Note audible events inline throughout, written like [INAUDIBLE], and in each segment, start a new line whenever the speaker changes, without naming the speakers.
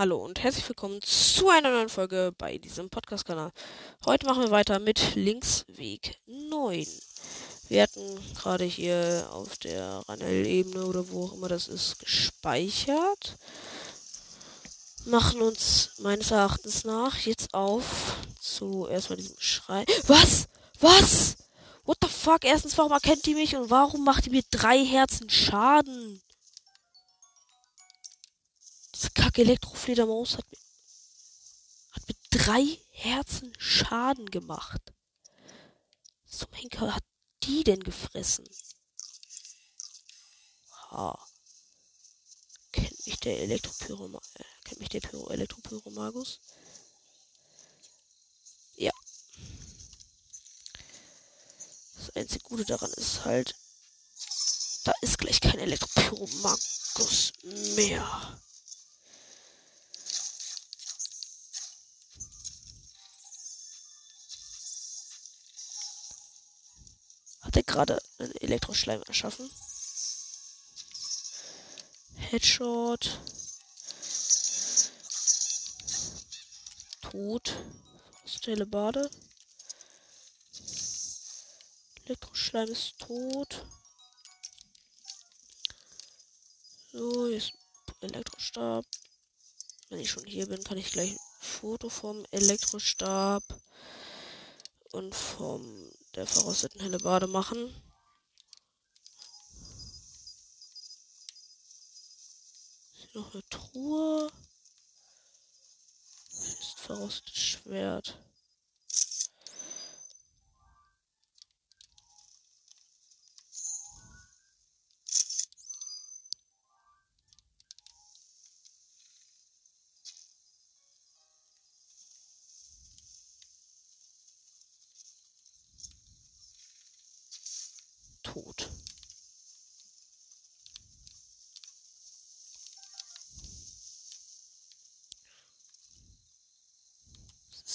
Hallo und herzlich willkommen zu einer neuen Folge bei diesem Podcast-Kanal. Heute machen wir weiter mit Linksweg 9. Wir hatten gerade hier auf der Ranel-Ebene oder wo auch immer das ist gespeichert. Machen uns meines Erachtens nach jetzt auf zu erstmal diesem Schrei. Was? Was? What the fuck? Erstens, warum erkennt die mich und warum macht die mir drei Herzen Schaden? Diese kacke Elektrofledermaus hat mir, hat mir drei Herzen Schaden gemacht. Zum Henker hat die denn gefressen? Ha. Kennt mich der Elektropyro, äh, kennt mich der Pyro Elektropyromagus? Ja. Das einzige Gute daran ist halt, da ist gleich kein Elektropyromagus mehr. Er gerade einen Elektroschleim erschaffen? Headshot. Tot. Stelle Bade. Elektroschleim ist tot. So, jetzt Elektrostab. Wenn ich schon hier bin, kann ich gleich ein Foto vom Elektrostab und vom der verrosteten Hellebade machen. Ist noch eine Truhe. Ist verrostetes Schwert.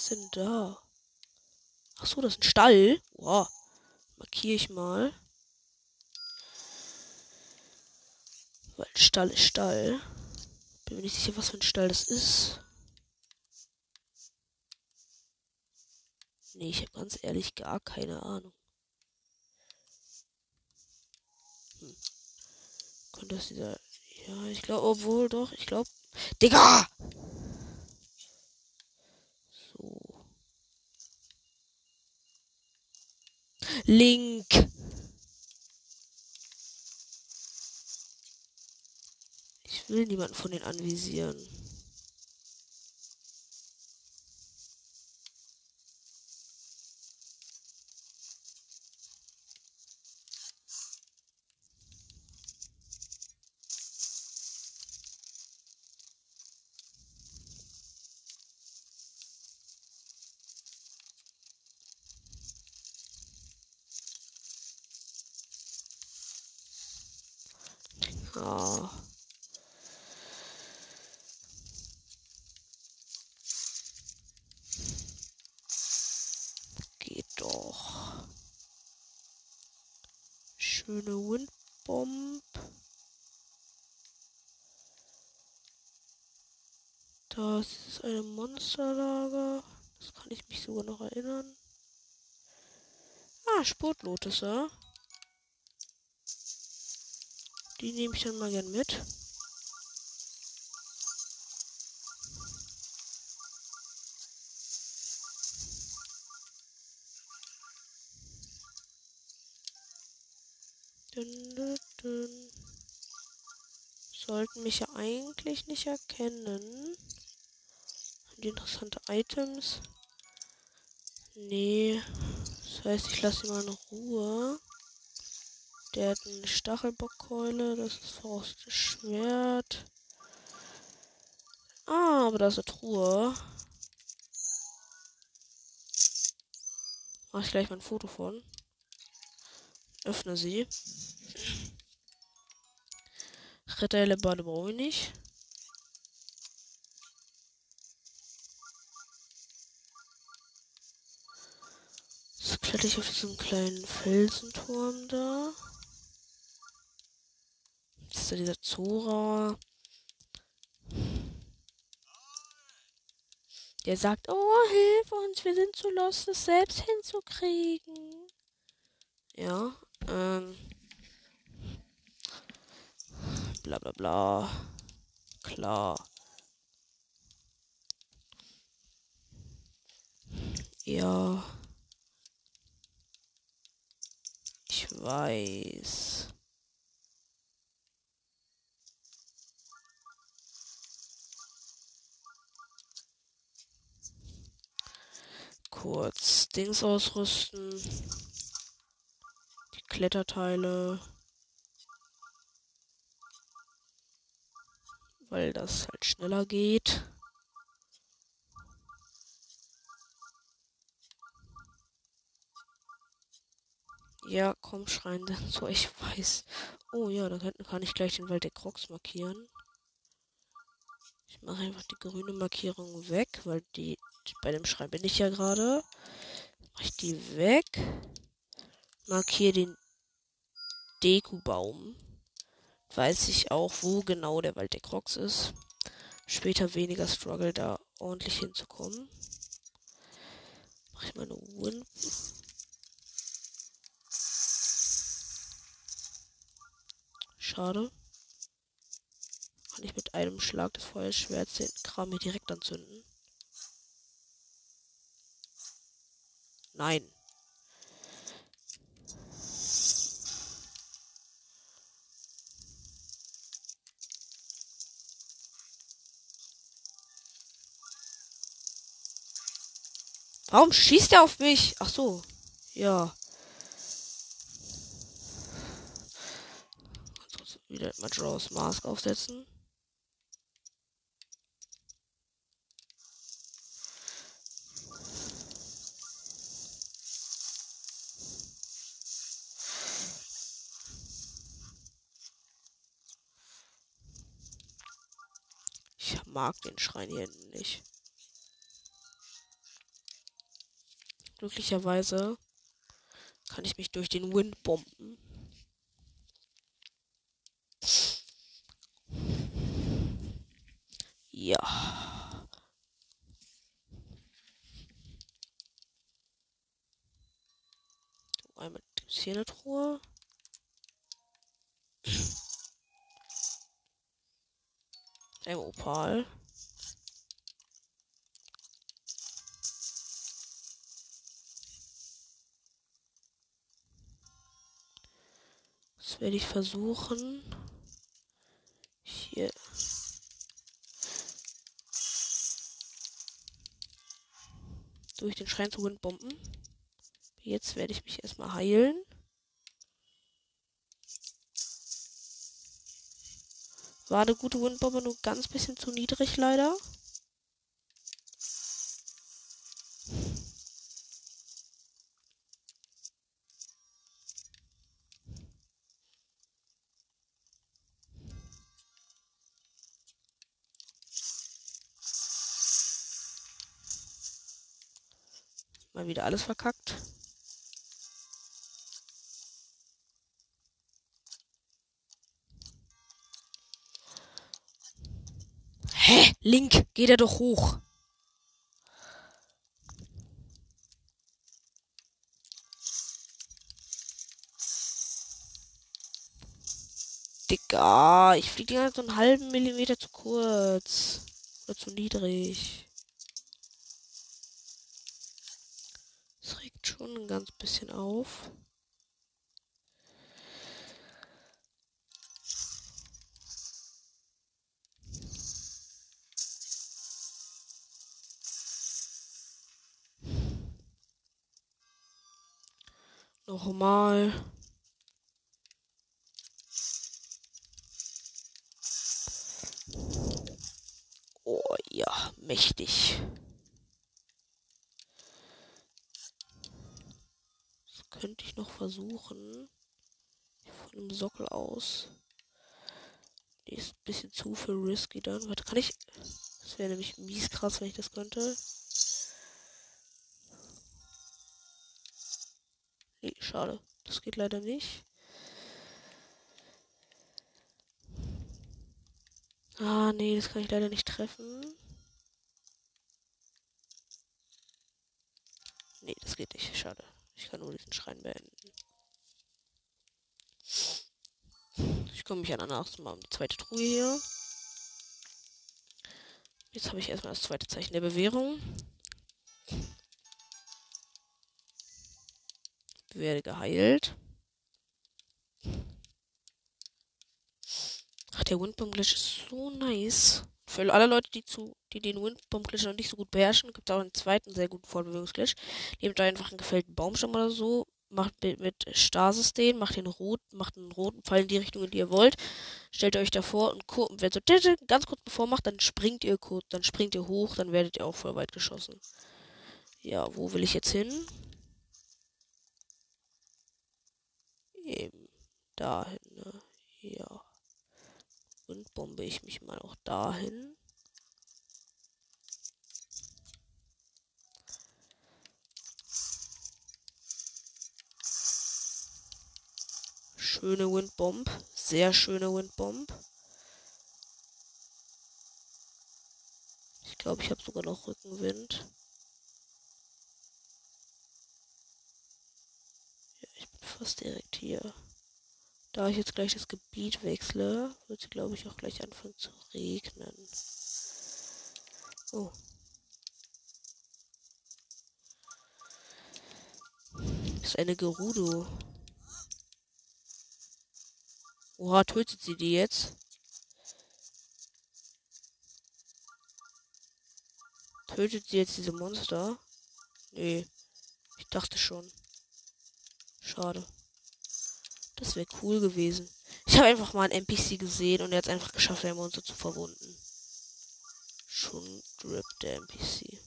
Ist denn da? Ach so, das ist ein Stall. Wow. Markiere ich mal. Weil Stall ist Stall. Bin mir nicht sicher, was für ein Stall das ist. Nee, ich habe ganz ehrlich gar keine Ahnung. Hm. Könnte das dieser. Ja, ich glaube, obwohl doch, ich glaube. Digga! So. Link! Ich will niemanden von denen anvisieren. Ah. Geht doch. Schöne Windbomb. Das ist ein Monsterlager. Das kann ich mich sogar noch erinnern. Ah, Sportlotus, ja. Die nehme ich dann mal gern mit. Sollten mich ja eigentlich nicht erkennen. Die interessante Items. Nee. Das heißt, ich lasse sie mal in Ruhe. Der hat eine Stachelbockkeule. Das ist verrostetes Schwert. Ah, aber da ist eine Truhe. Mach ich gleich mal ein Foto von. Öffne sie. Rettele Bade brauche ich nicht. So kletter ich auf diesen kleinen Felsenturm da. Das ist ja dieser Zora. Der sagt, oh, hilf uns, wir sind zu los, das selbst hinzukriegen. Ja, ähm. Bla bla bla. Klar. Ja. Ich weiß. Kurz Dings ausrüsten. Die Kletterteile. Weil das halt schneller geht. Ja, komm, schreien denn so, ich weiß. Oh ja, da hinten kann ich gleich den Wald der Crocs markieren. Ich mache einfach die grüne Markierung weg, weil die bei dem Schrein bin ich ja gerade. Mache ich die weg. Markiere den Deku-Baum. Weiß ich auch, wo genau der Wald der Crocs ist. Später weniger Struggle, da ordentlich hinzukommen. Mache ich meine Win. Schade. Kann ich mit einem Schlag des Feuerschwerts den Kram hier direkt anzünden? Nein. Warum schießt er auf mich? Ach so. Ja. Wieder Majora's Mask aufsetzen. Ich mag den Schrein hier nicht. Glücklicherweise kann ich mich durch den Wind bomben. Ja. Einmal gibt's hier eine Truhe. Ein Opal. Das werde ich versuchen. Hier. Durch den Schrein zu Windbomben. Jetzt werde ich mich erstmal heilen. War eine gute Windbombe, nur ganz bisschen zu niedrig leider. Mal wieder alles verkackt. Link, geht er doch hoch. Digga, ich fliege die ganze so einen halben Millimeter zu kurz. Oder zu niedrig. Das regt schon ein ganz bisschen auf. Nochmal. Oh ja, mächtig. Das könnte ich noch versuchen. Von dem Sockel aus. Die ist ein bisschen zu viel risky dann. Warte, kann ich. Das wäre nämlich mies krass, wenn ich das könnte. Schade. Das geht leider nicht. Ah, nee, das kann ich leider nicht treffen. Nee, das geht nicht. Schade. Ich kann nur diesen Schrein beenden. Ich komme mich ja danach zum die zweite Truhe hier. Jetzt habe ich erstmal das zweite Zeichen der Bewährung. Werde geheilt. Ach, der Windbomb Glitch ist so nice. Für alle Leute, die zu, die den Windbomb Glitch noch nicht so gut beherrschen, gibt es auch einen zweiten sehr guten Fortbewegungsglitch. Nehmt einfach einen gefällten Baumstamm oder so, macht mit, mit Stasis den, macht den rot, macht einen roten Pfeil in die Richtung, in die ihr wollt. Stellt euch davor und, und wenn so ganz kurz bevor macht, dann springt ihr kurz, dann springt ihr hoch, dann werdet ihr auch voll weit geschossen. Ja, wo will ich jetzt hin? Eben dahin, ne? Ja. Und bombe ich mich mal auch dahin. Schöne Windbomb. Sehr schöne Windbomb. Ich glaube, ich habe sogar noch Rückenwind. Ja, fast direkt hier. Da ich jetzt gleich das Gebiet wechsle, wird sie, glaube ich, auch gleich anfangen zu regnen. Oh. Das ist eine Gerudo. Oha, tötet sie die jetzt? Tötet sie jetzt diese Monster? Nee. Ich dachte schon. Schade. Das wäre cool gewesen. Ich habe einfach mal einen NPC gesehen und er hat es einfach geschafft, ein Monster zu verwunden. Schon Drip der NPC.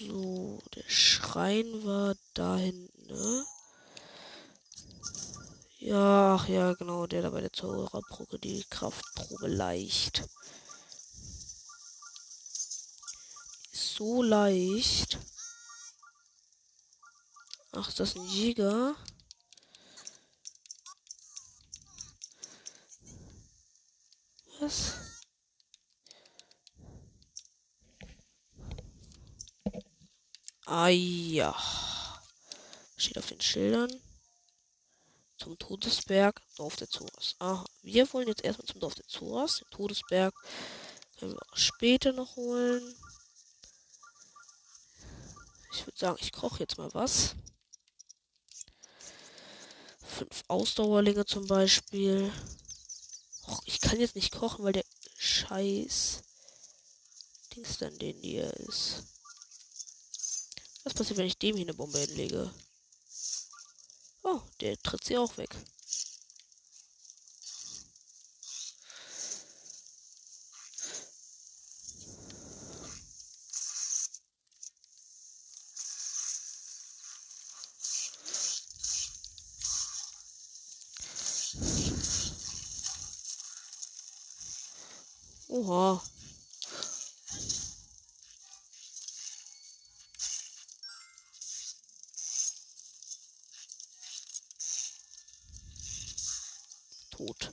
So, der Schrein war da hinten, ne? Ja, ach ja, genau, der da bei der Zaubererprobe die Kraftprobe leicht. So leicht. Ach, ist das ein Jäger? Was? Ah ja. Steht auf den Schildern. Zum Todesberg, Dorf der Zoras. Aha, wir wollen jetzt erstmal zum Dorf der Zoras. Den Todesberg können wir auch später noch holen. Ich würde sagen, ich koche jetzt mal was fünf Ausdauerlinge zum Beispiel. Och, ich kann jetzt nicht kochen, weil der Scheiß Dings dann den hier ist. Was passiert, wenn ich dem hier eine Bombe hinlege? Oh, der tritt sie auch weg. Oha. Tot.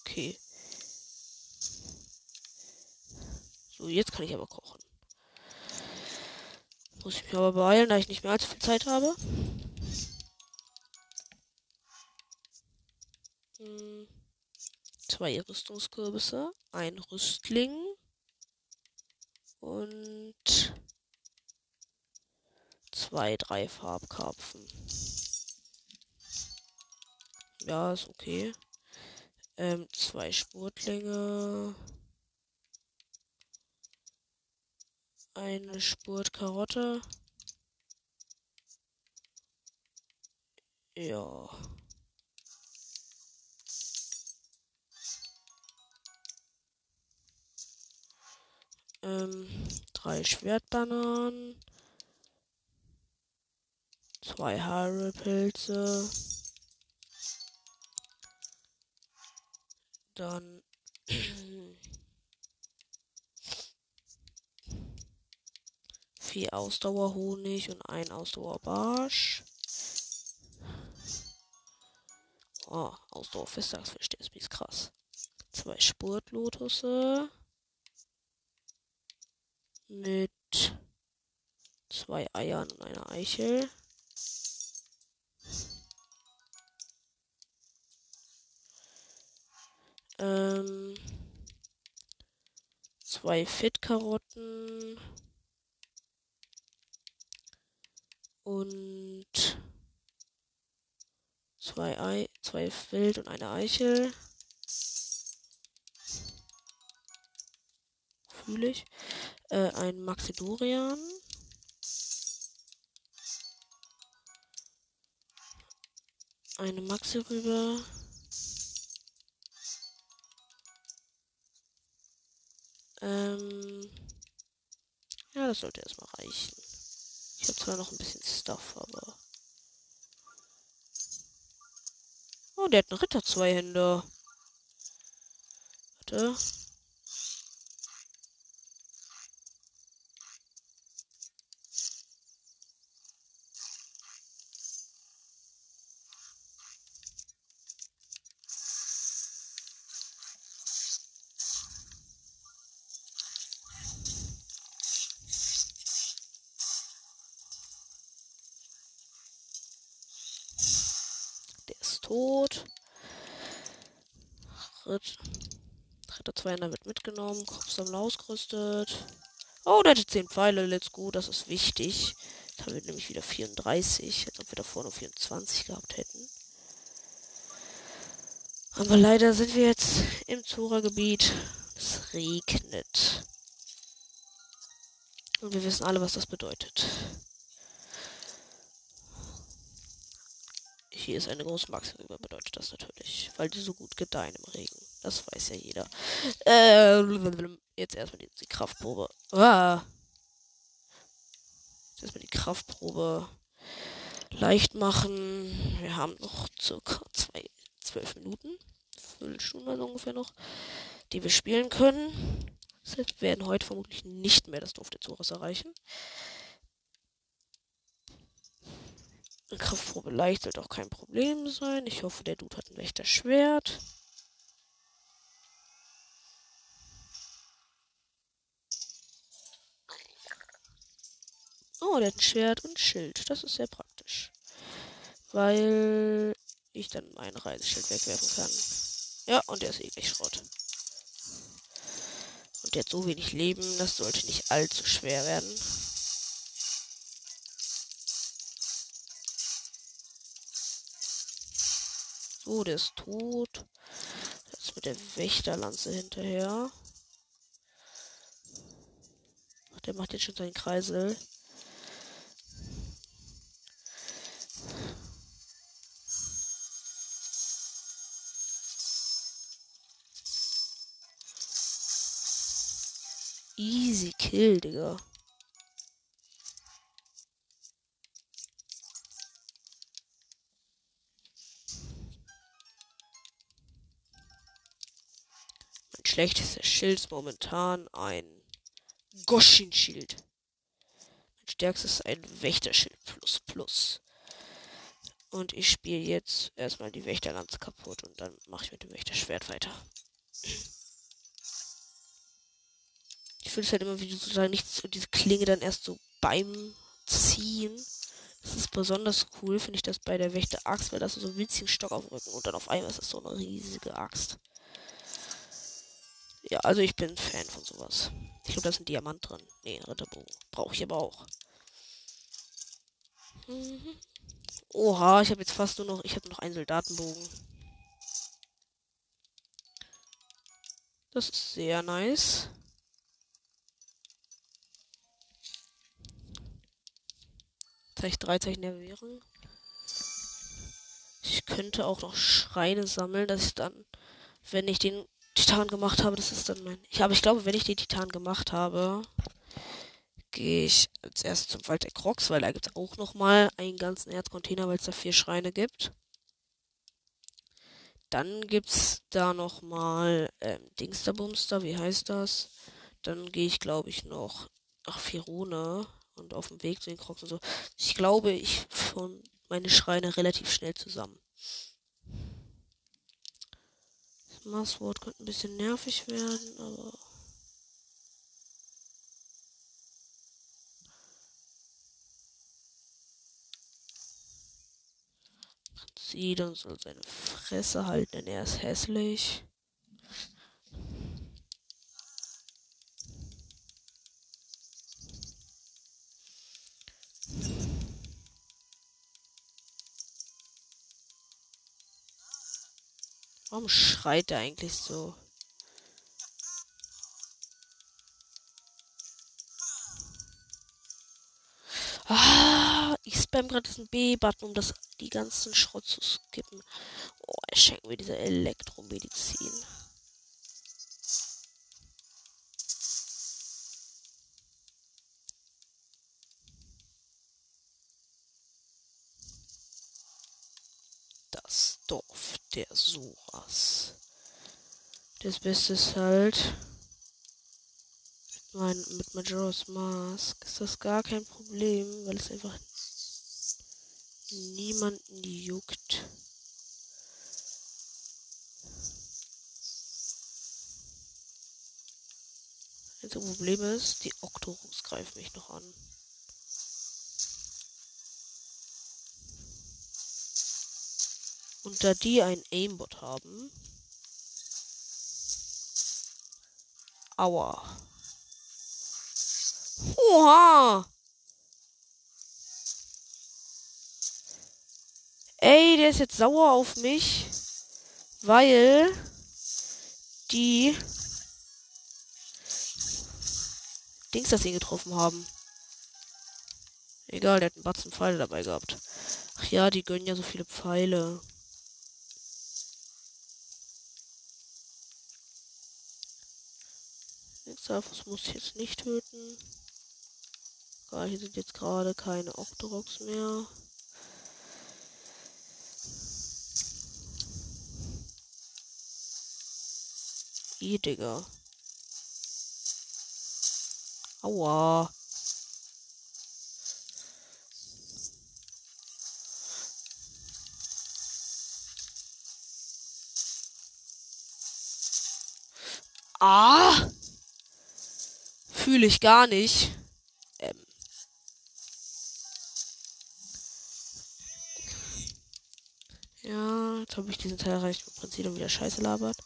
Okay. So, jetzt kann ich aber kochen. Muss ich mich aber beeilen, da ich nicht mehr allzu viel Zeit habe. Zwei Rüstungskürbisse, ein Rüstling und zwei, drei Farbkarpfen. Ja, ist okay. Ähm, zwei Spurtlinge. Eine Spurtkarotte. Ja. Ähm, drei Schwertbananen. Zwei Haarpilze. Dann [CLEARS THROAT] vier Ausdauerhonig und ein Ausdauerbarsch. Oh, verstehst du, ist krass. Zwei Spurtlotusse mit zwei Eiern und einer Eichel. Ähm, zwei Fit-Karotten und zwei Ei, zwei Wild und eine Eichel. Fühle ich. Äh, ein Maxidorian. Eine Maxi-Rübe. Ähm. Ja, das sollte erstmal reichen. Ich habe zwar noch ein bisschen Stuff, aber. Oh, der hat einen Ritter zwei Hände. Warte. tot. Ritt. Ritter 2 wird mitgenommen. Kopfsammler ausgerüstet. Oh, der hatte 10 Pfeile. Let's go. Das ist wichtig. Jetzt haben wir nämlich wieder 34. Als ob wir davor nur 24 gehabt hätten. Aber leider sind wir jetzt im Zora-Gebiet. Es regnet. Und wir wissen alle, was das bedeutet. Hier ist eine große Maxi-Rübe, bedeutet das natürlich. Weil die so gut gedeihen im Regen. Das weiß ja jeder. Äh, jetzt erstmal die, die Kraftprobe. Ah. Jetzt erstmal die Kraftprobe leicht machen. Wir haben noch circa zwei, zwölf Minuten. Viertelstunde also ungefähr noch. Die wir spielen können. Wir werden heute vermutlich nicht mehr das Dorf der Zores erreichen. Kraftprobe leicht sollte auch kein Problem sein. Ich hoffe, der Dude hat ein echtes Schwert. Oh, der hat ein Schwert und Schild. Das ist sehr praktisch. Weil ich dann mein Reiseschild wegwerfen kann. Ja, und der ist ewig Schrott. Und der hat so wenig Leben, das sollte nicht allzu schwer werden. So, der ist tot. Jetzt mit der Wächterlanze hinterher. Der macht jetzt schon seinen Kreisel. Easy Kill, Digga. Schlechtestes Schild momentan ein Goshin-Schild. Mein stärkstes ist ein Wächterschild plus plus. Und ich spiele jetzt erstmal die Wächterlanze kaputt und dann mache ich mit dem Wächterschwert weiter. Ich finde es halt immer wie sozusagen nichts und diese Klinge dann erst so beim Ziehen. Das ist besonders cool, finde ich das bei der Wächter-Axt, weil das so ein winzigen Stock auf dem Rücken und dann auf einmal ist das so eine riesige Axt. Ja, also ich bin Fan von sowas. Ich glaube, da ist ein Diamant drin. Nee, Ritterbogen. Brauche ich aber auch. Mhm. Oha, ich habe jetzt fast nur noch. Ich habe noch einen Soldatenbogen. Das ist sehr nice. Zeichen drei Zeichen der Währung. Ich könnte auch noch Schreine sammeln, dass ich dann, wenn ich den Titan gemacht habe, das ist dann mein. Ich habe, ich glaube, wenn ich den Titan gemacht habe, gehe ich als erstes zum Wald der Crocs, weil da gibt es auch nochmal einen ganzen Erzcontainer, weil es da vier Schreine gibt. Dann gibt's da nochmal ähm, Dingsterbumster, wie heißt das? Dann gehe ich, glaube ich, noch nach Firone und auf dem Weg zu den Crocs und so. Ich glaube, ich von meine Schreine relativ schnell zusammen. Masswort könnte ein bisschen nervig werden, aber. Dann soll seine Fresse halten, denn er ist hässlich. Warum schreit er eigentlich so? Ah, ich spam gerade diesen B-Button, um das, die ganzen Schrott zu skippen. Oh, er schenkt mir diese Elektromedizin. Das Dorf der Soras. Das Beste ist halt mein, mit Majora's Mask ist das gar kein Problem, weil es einfach niemanden juckt. Das Problem ist, die Octorus greifen mich noch an. Und da die ein Aimbot haben. Aua. Oha! Ey, der ist jetzt sauer auf mich, weil die Dings das ihn getroffen haben. Egal, der hat einen Batzen Pfeile dabei gehabt. Ach ja, die gönnen ja so viele Pfeile. Xalfos muss ich jetzt nicht töten. Egal, hier sind jetzt gerade keine Octoroks mehr. I, Digga. Aua. Ah! Fühle ich gar nicht. Ähm. Ja, jetzt habe ich diesen Teil erreicht, wo Prinzip wieder Scheiße labert.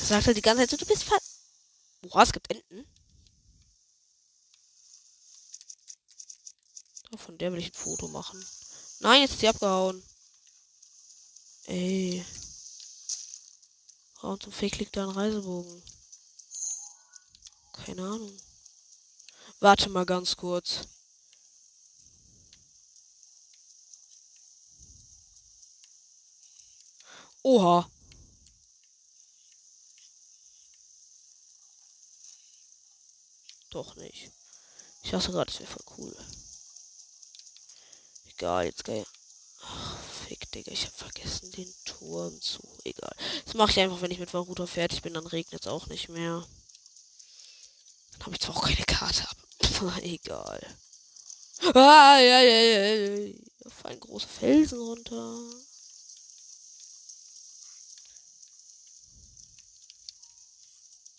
Er sagt halt die ganze Zeit so, du bist ver... Boah, es gibt Enten. Von der will ich ein Foto machen. Nein, jetzt ist sie abgehauen. Ey. Warum zum Fake liegt da ein Reisebogen? Keine Ahnung. Warte mal ganz kurz. Oha. Doch nicht. Ich dachte gerade, das wäre voll cool. Egal, jetzt geil. Fick, Digga. Ich hab vergessen den Turm zu. Egal. Das mache ich einfach, wenn ich mit Varuta fertig bin. Dann regnet es auch nicht mehr. Dann habe ich zwar auch keine Karte, aber [LAUGHS] egal. Ah, ja, ja, ja, ja. Auf einen großen Felsen runter.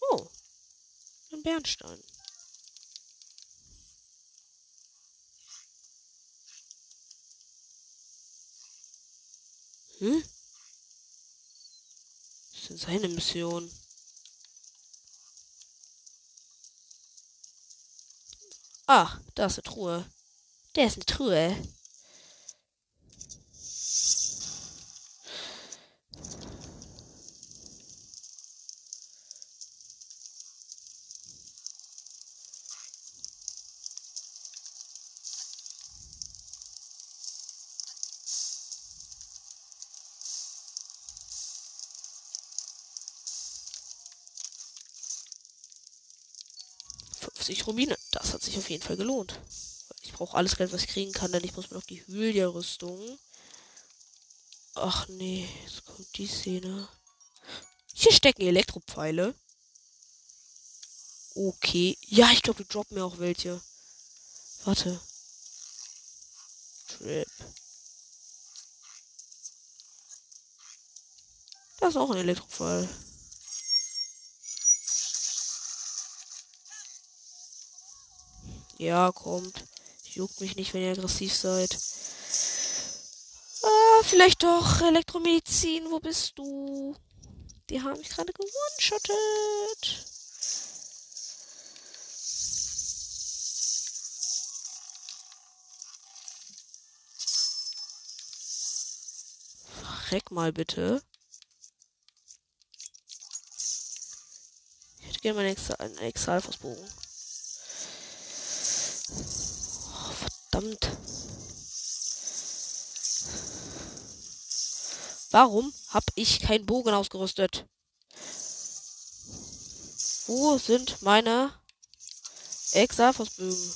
Oh. Ein Bernstein. Hm? Das ist denn seine Mission? Ah, da ist eine Truhe. Der ist eine Truhe. 50 Rubine. Das hat sich auf jeden Fall gelohnt. Ich brauche alles Geld, was ich kriegen kann, denn ich muss mir noch die Hylia-Rüstung. Ach nee, jetzt kommt die Szene. Hier stecken Elektropfeile. Okay. Ja, ich glaube, die droppen mir auch welche. Warte. Trip. Das ist auch ein Elektropfeil. Ja, kommt. Juckt mich nicht, wenn ihr aggressiv seid. Ah, vielleicht doch Elektromedizin. Wo bist du? Die haben mich gerade gewonshottet. Reck mal bitte. Ich hätte gerne meinen Ex einen Exalfosbogen. Oh, verdammt. Warum hab ich keinen Bogen ausgerüstet? Wo sind meine Exalfosbögen?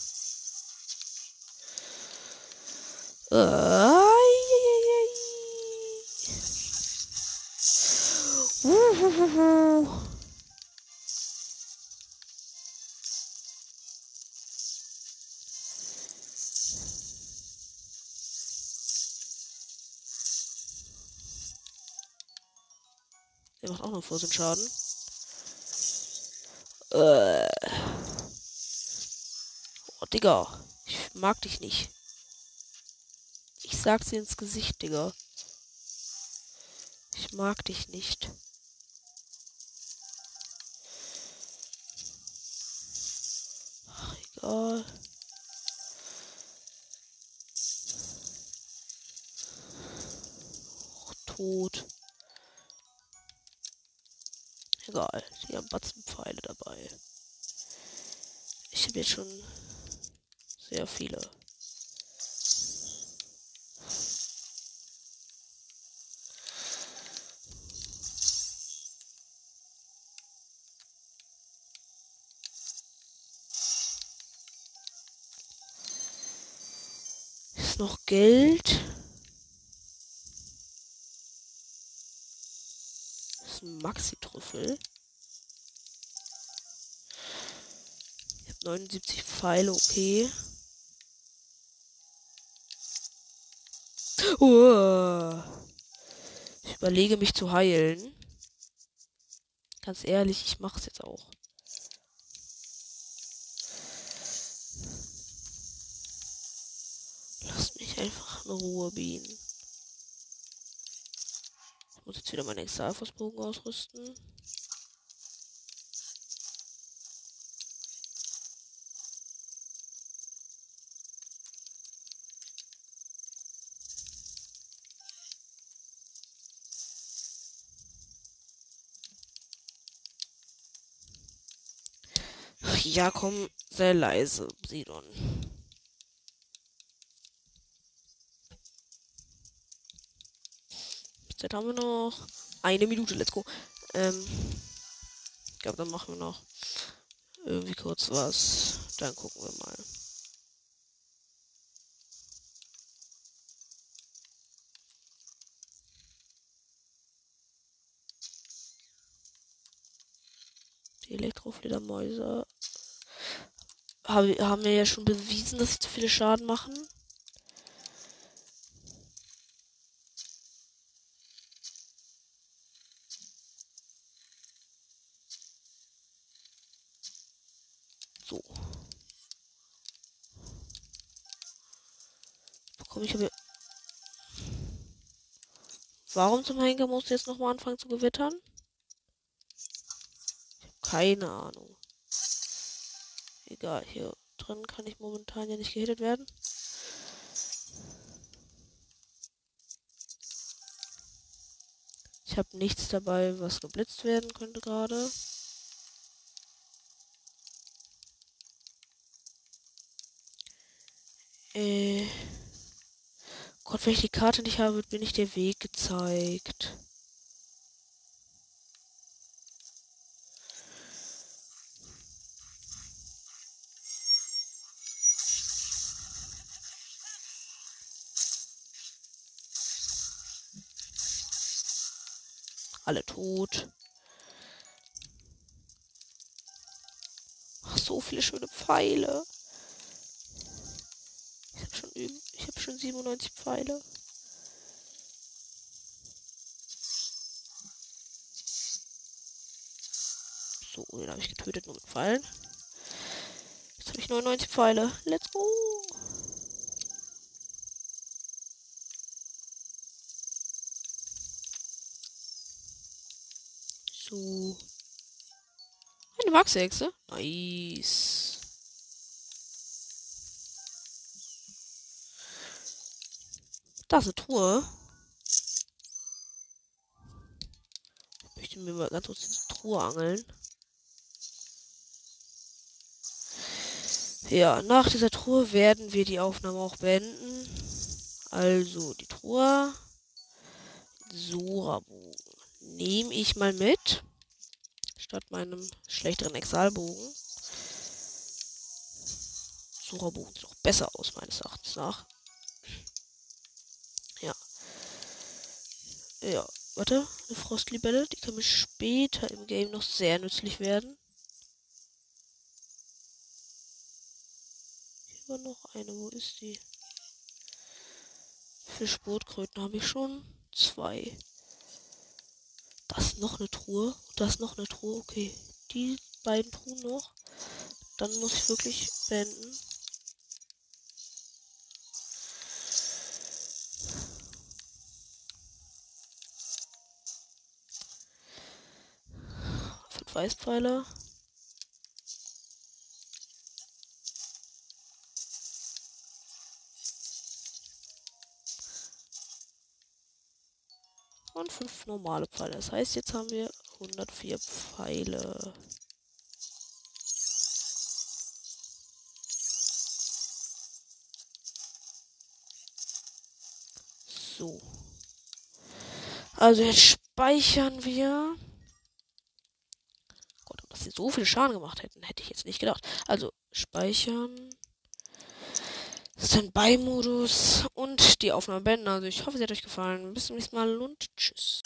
Äh. Der macht auch noch Vorsinn Schaden. Äh. Oh, Digga. Ich mag dich nicht. Ich sag's dir ins Gesicht, Digga. Ich mag dich nicht. egal. tot. Egal, die haben Batzen Pfeile dabei. Ich habe jetzt schon sehr viele. Ist noch Geld? Das ist ein Maxi-Trüffel. Ich habe 79 Pfeile, okay. Uh. Ich überlege mich zu heilen. Ganz ehrlich, ich mache es jetzt auch. Lasst mich einfach in Ruhe, Bienen. Ich muss jetzt wieder meinen Exalfosbogen ausrüsten. Ja, komm, sehr leise, Sidon. Jetzt haben wir noch eine Minute, let's go. Ähm, ich glaube, dann machen wir noch irgendwie kurz was. Dann gucken wir mal. Die Elektrofledermäuse haben wir ja schon bewiesen, dass sie zu viele Schaden machen. So. Bekomme ich aber. Warum zum Henker muss jetzt nochmal anfangen zu gewittern? Keine Ahnung. Egal, hier drin kann ich momentan ja nicht gehittet werden. Ich habe nichts dabei, was geblitzt werden könnte gerade. Äh. Gott, wenn ich die Karte nicht habe, wird mir nicht der Weg gezeigt. Alle tot. Ach, so viele schöne Pfeile. Ich habe schon, ich habe schon 97 Pfeile. So, den habe ich getötet, nur mit Pfeilen. Jetzt habe ich 99 Pfeile. Let's go! So. Eine Wachsechse. Nice. Da ist eine Truhe. Ich möchte mir mal ganz kurz diese Truhe angeln. Ja, nach dieser Truhe werden wir die Aufnahme auch beenden. Also, die Truhe. Sorabogen. Nehme ich mal mit. Statt meinem schlechteren Exalbogen. Sorabogen sieht auch besser aus, meines Erachtens nach. Ja. Ja, warte. Eine Frostlibelle. Die kann mir später im Game noch sehr nützlich werden. Hier war noch eine. Wo ist die? Für Sportkröten habe ich schon zwei. Da ist noch eine Truhe. Da ist noch eine Truhe. Okay. Die beiden Truhen noch. Dann muss ich wirklich beenden. Fünf Weißpfeiler. und fünf normale Pfeile. Das heißt, jetzt haben wir 104 Pfeile. So. Also jetzt speichern wir. Sie so viel Schaden gemacht hätten, hätte ich jetzt nicht gedacht. Also speichern. Standby-Modus und die Aufnahme beenden. Also ich hoffe, es hat euch gefallen. Bis zum nächsten Mal und tschüss.